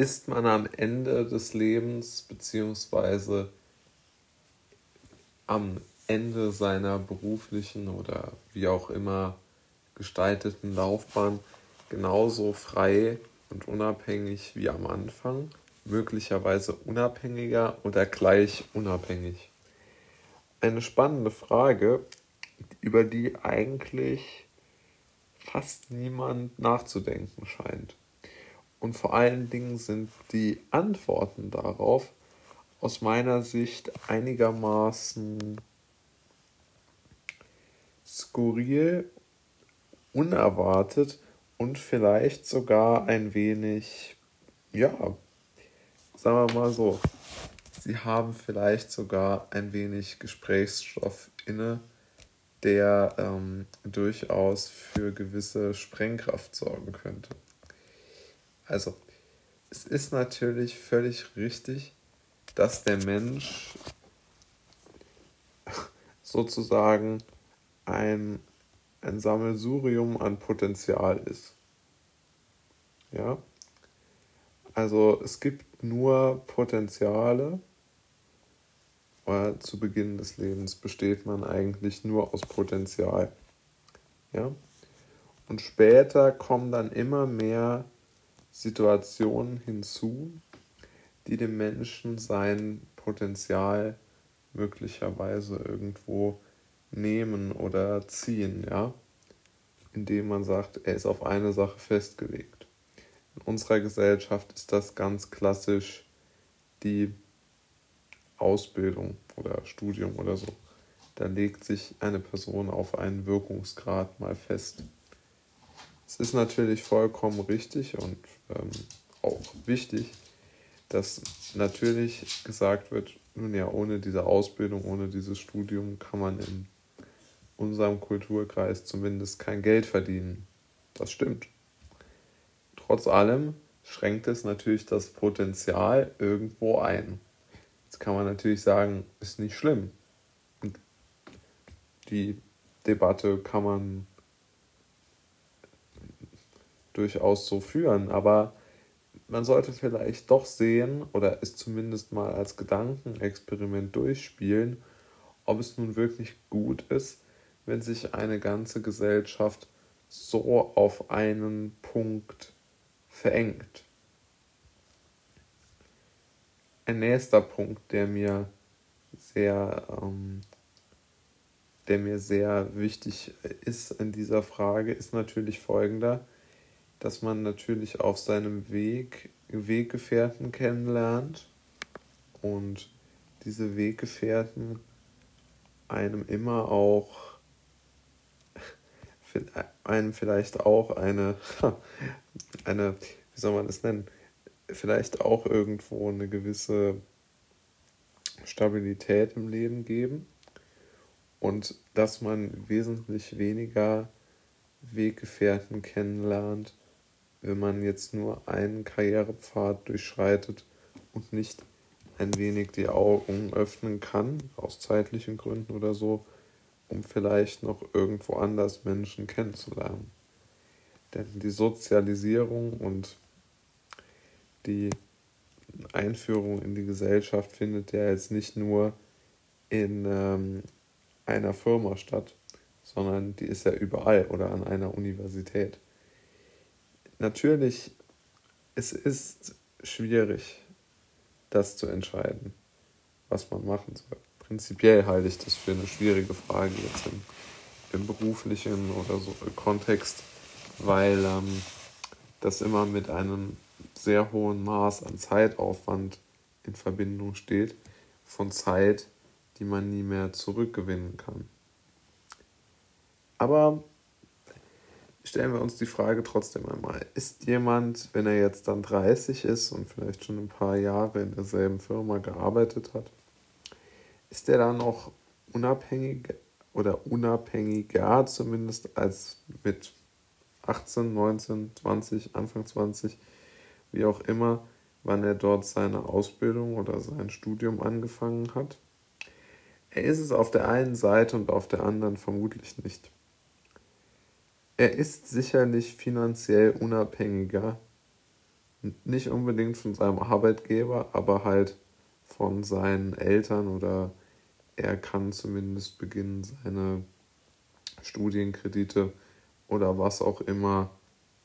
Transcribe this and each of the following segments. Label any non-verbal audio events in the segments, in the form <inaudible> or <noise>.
ist man am Ende des Lebens beziehungsweise am Ende seiner beruflichen oder wie auch immer gestalteten Laufbahn genauso frei und unabhängig wie am Anfang, möglicherweise unabhängiger oder gleich unabhängig. Eine spannende Frage, über die eigentlich fast niemand nachzudenken scheint. Und vor allen Dingen sind die Antworten darauf aus meiner Sicht einigermaßen skurril, unerwartet und vielleicht sogar ein wenig, ja, sagen wir mal so, sie haben vielleicht sogar ein wenig Gesprächsstoff inne, der ähm, durchaus für gewisse Sprengkraft sorgen könnte. Also, es ist natürlich völlig richtig, dass der Mensch sozusagen ein, ein Sammelsurium an Potenzial ist. Ja? Also es gibt nur Potenziale, weil zu Beginn des Lebens besteht man eigentlich nur aus Potenzial. Ja? Und später kommen dann immer mehr Situationen hinzu, die dem Menschen sein Potenzial möglicherweise irgendwo nehmen oder ziehen, ja, indem man sagt, er ist auf eine Sache festgelegt. In unserer Gesellschaft ist das ganz klassisch die Ausbildung oder Studium oder so. Da legt sich eine Person auf einen Wirkungsgrad mal fest. Es ist natürlich vollkommen richtig und ähm, auch wichtig, dass natürlich gesagt wird, nun ja, ohne diese Ausbildung, ohne dieses Studium kann man in unserem Kulturkreis zumindest kein Geld verdienen. Das stimmt. Trotz allem schränkt es natürlich das Potenzial irgendwo ein. Jetzt kann man natürlich sagen, ist nicht schlimm. Die Debatte kann man durchaus so führen, aber man sollte vielleicht doch sehen oder es zumindest mal als Gedankenexperiment durchspielen, ob es nun wirklich gut ist, wenn sich eine ganze Gesellschaft so auf einen Punkt verengt. Ein nächster Punkt, der mir sehr, ähm, der mir sehr wichtig ist in dieser Frage, ist natürlich folgender dass man natürlich auf seinem Weg Weggefährten kennenlernt und diese Weggefährten einem immer auch einem vielleicht auch eine <laughs> eine wie soll man das nennen vielleicht auch irgendwo eine gewisse Stabilität im Leben geben und dass man wesentlich weniger Weggefährten kennenlernt, wenn man jetzt nur einen Karrierepfad durchschreitet und nicht ein wenig die Augen öffnen kann, aus zeitlichen Gründen oder so, um vielleicht noch irgendwo anders Menschen kennenzulernen. Denn die Sozialisierung und die Einführung in die Gesellschaft findet ja jetzt nicht nur in ähm, einer Firma statt, sondern die ist ja überall oder an einer Universität natürlich, es ist schwierig, das zu entscheiden, was man machen soll. Prinzipiell halte ich das für eine schwierige Frage jetzt im, im beruflichen oder so Kontext, weil ähm, das immer mit einem sehr hohen Maß an Zeitaufwand in Verbindung steht, von Zeit, die man nie mehr zurückgewinnen kann. Aber stellen wir uns die Frage trotzdem einmal. Ist jemand, wenn er jetzt dann 30 ist und vielleicht schon ein paar Jahre in derselben Firma gearbeitet hat, ist der dann noch unabhängig oder unabhängiger zumindest als mit 18, 19, 20, Anfang 20, wie auch immer, wann er dort seine Ausbildung oder sein Studium angefangen hat? Er ist es auf der einen Seite und auf der anderen vermutlich nicht. Er ist sicherlich finanziell unabhängiger nicht unbedingt von seinem Arbeitgeber, aber halt von seinen Eltern oder er kann zumindest beginnen, seine Studienkredite oder was auch immer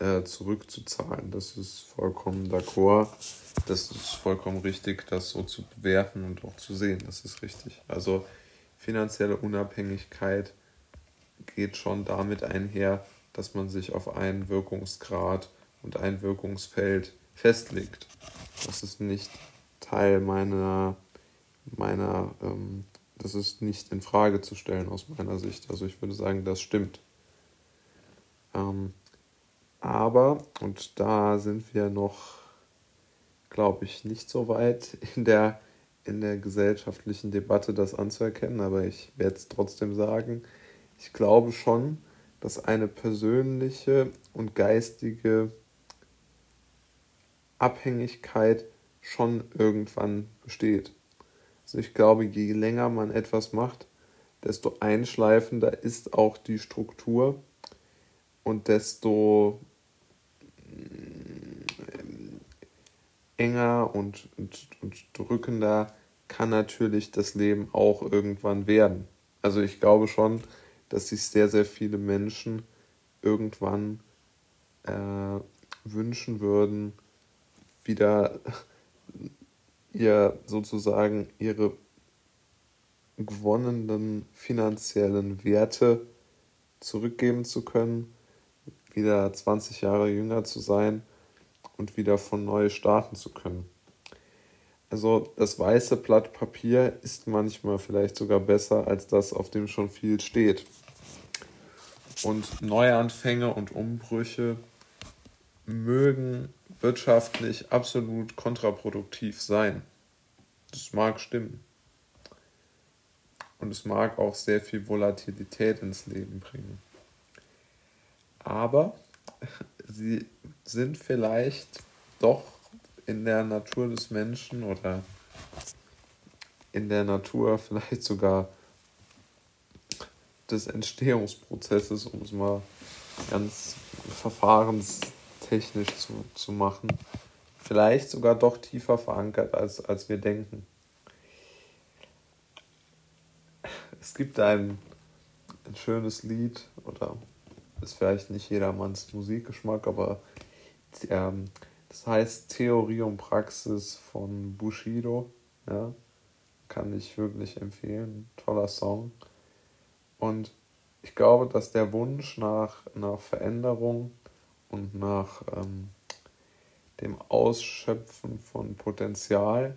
äh, zurückzuzahlen. Das ist vollkommen d'accord. Das ist vollkommen richtig, das so zu bewerten und auch zu sehen. Das ist richtig. Also finanzielle Unabhängigkeit geht schon damit einher, dass man sich auf einen Wirkungsgrad und ein Wirkungsfeld festlegt. Das ist nicht Teil meiner, meiner ähm, das ist nicht in Frage zu stellen aus meiner Sicht. Also ich würde sagen, das stimmt. Ähm, aber, und da sind wir noch, glaube ich, nicht so weit in der, in der gesellschaftlichen Debatte, das anzuerkennen, aber ich werde es trotzdem sagen, ich glaube schon, dass eine persönliche und geistige Abhängigkeit schon irgendwann besteht. Also ich glaube, je länger man etwas macht, desto einschleifender ist auch die Struktur und desto mm, enger und, und, und drückender kann natürlich das Leben auch irgendwann werden. Also ich glaube schon, dass sich sehr, sehr viele Menschen irgendwann äh, wünschen würden, wieder ihr sozusagen ihre gewonnenen finanziellen Werte zurückgeben zu können, wieder 20 Jahre jünger zu sein und wieder von neu starten zu können. Also das weiße Blatt Papier ist manchmal vielleicht sogar besser als das, auf dem schon viel steht. Und Neuanfänge und Umbrüche mögen wirtschaftlich absolut kontraproduktiv sein. Das mag stimmen. Und es mag auch sehr viel Volatilität ins Leben bringen. Aber <laughs> sie sind vielleicht doch in der Natur des Menschen oder in der Natur vielleicht sogar des Entstehungsprozesses, um es mal ganz verfahrens technisch zu, zu machen. Vielleicht sogar doch tiefer verankert, als, als wir denken. Es gibt ein, ein schönes Lied, oder ist vielleicht nicht jedermanns Musikgeschmack, aber ähm, das heißt Theorie und Praxis von Bushido. Ja, kann ich wirklich empfehlen. Toller Song. Und ich glaube, dass der Wunsch nach, nach Veränderung und nach ähm, dem Ausschöpfen von Potenzial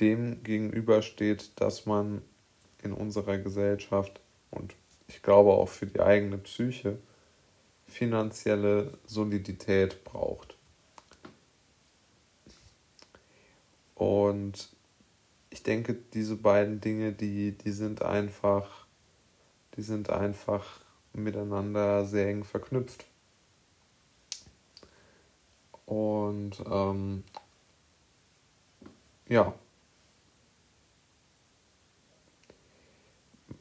dem gegenübersteht, dass man in unserer Gesellschaft und ich glaube auch für die eigene Psyche finanzielle Solidität braucht. Und ich denke, diese beiden Dinge, die, die sind einfach, die sind einfach miteinander sehr eng verknüpft. Und ähm, ja,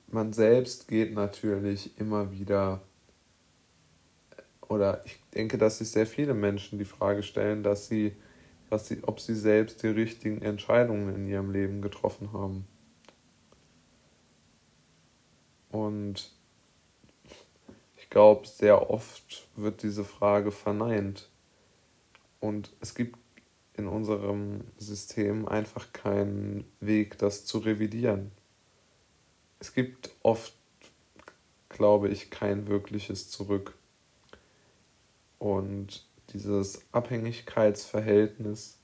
man selbst geht natürlich immer wieder, oder ich denke, dass sich sehr viele Menschen die Frage stellen, dass sie, was sie, ob sie selbst die richtigen Entscheidungen in ihrem Leben getroffen haben. Und ich glaube, sehr oft wird diese Frage verneint. Und es gibt in unserem System einfach keinen Weg, das zu revidieren. Es gibt oft, glaube ich, kein wirkliches Zurück. Und dieses Abhängigkeitsverhältnis,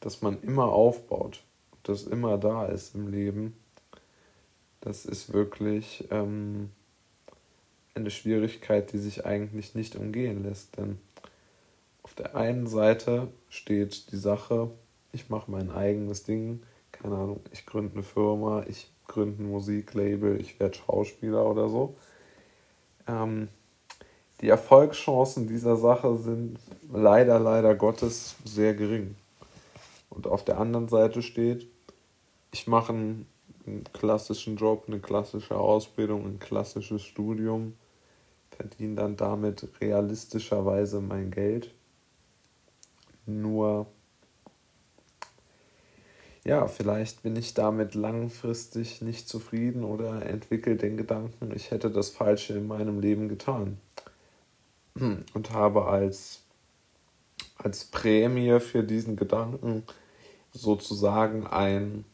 das man immer aufbaut, das immer da ist im Leben, das ist wirklich ähm, eine Schwierigkeit, die sich eigentlich nicht umgehen lässt. Denn auf der einen Seite steht die Sache, ich mache mein eigenes Ding, keine Ahnung, ich gründe eine Firma, ich gründe ein Musiklabel, ich werde Schauspieler oder so. Ähm, die Erfolgschancen dieser Sache sind leider, leider Gottes sehr gering. Und auf der anderen Seite steht, ich mache einen, klassischen Job, eine klassische Ausbildung, ein klassisches Studium, verdiene dann damit realistischerweise mein Geld Nur, ja, vielleicht bin ich damit langfristig nicht zufrieden oder entwickle den Gedanken, ich hätte das Falsche in meinem Leben getan. Und habe als, als Prämie für diesen Gedanken sozusagen ein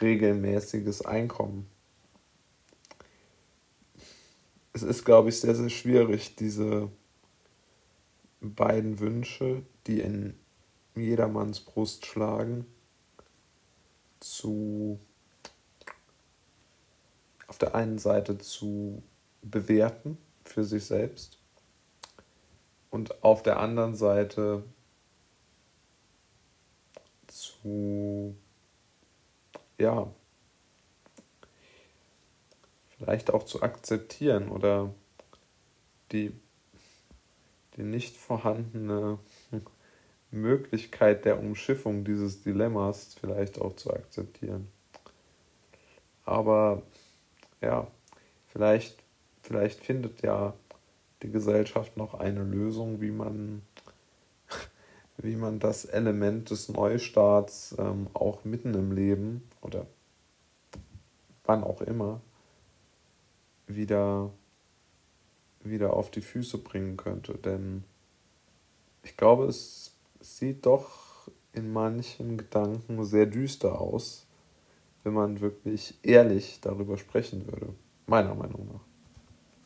regelmäßiges Einkommen. Es ist, glaube ich, sehr, sehr schwierig, diese beiden Wünsche, die in jedermanns Brust schlagen, zu auf der einen Seite zu bewerten für sich selbst und auf der anderen Seite zu ja vielleicht auch zu akzeptieren oder die die nicht vorhandene <laughs> Möglichkeit der Umschiffung dieses Dilemmas vielleicht auch zu akzeptieren. Aber ja, vielleicht, vielleicht findet ja die Gesellschaft noch eine Lösung, wie man, <laughs> wie man das Element des Neustarts ähm, auch mitten im Leben oder wann auch immer wieder wieder auf die Füße bringen könnte. Denn ich glaube, es sieht doch in manchen Gedanken sehr düster aus, wenn man wirklich ehrlich darüber sprechen würde. Meiner Meinung nach.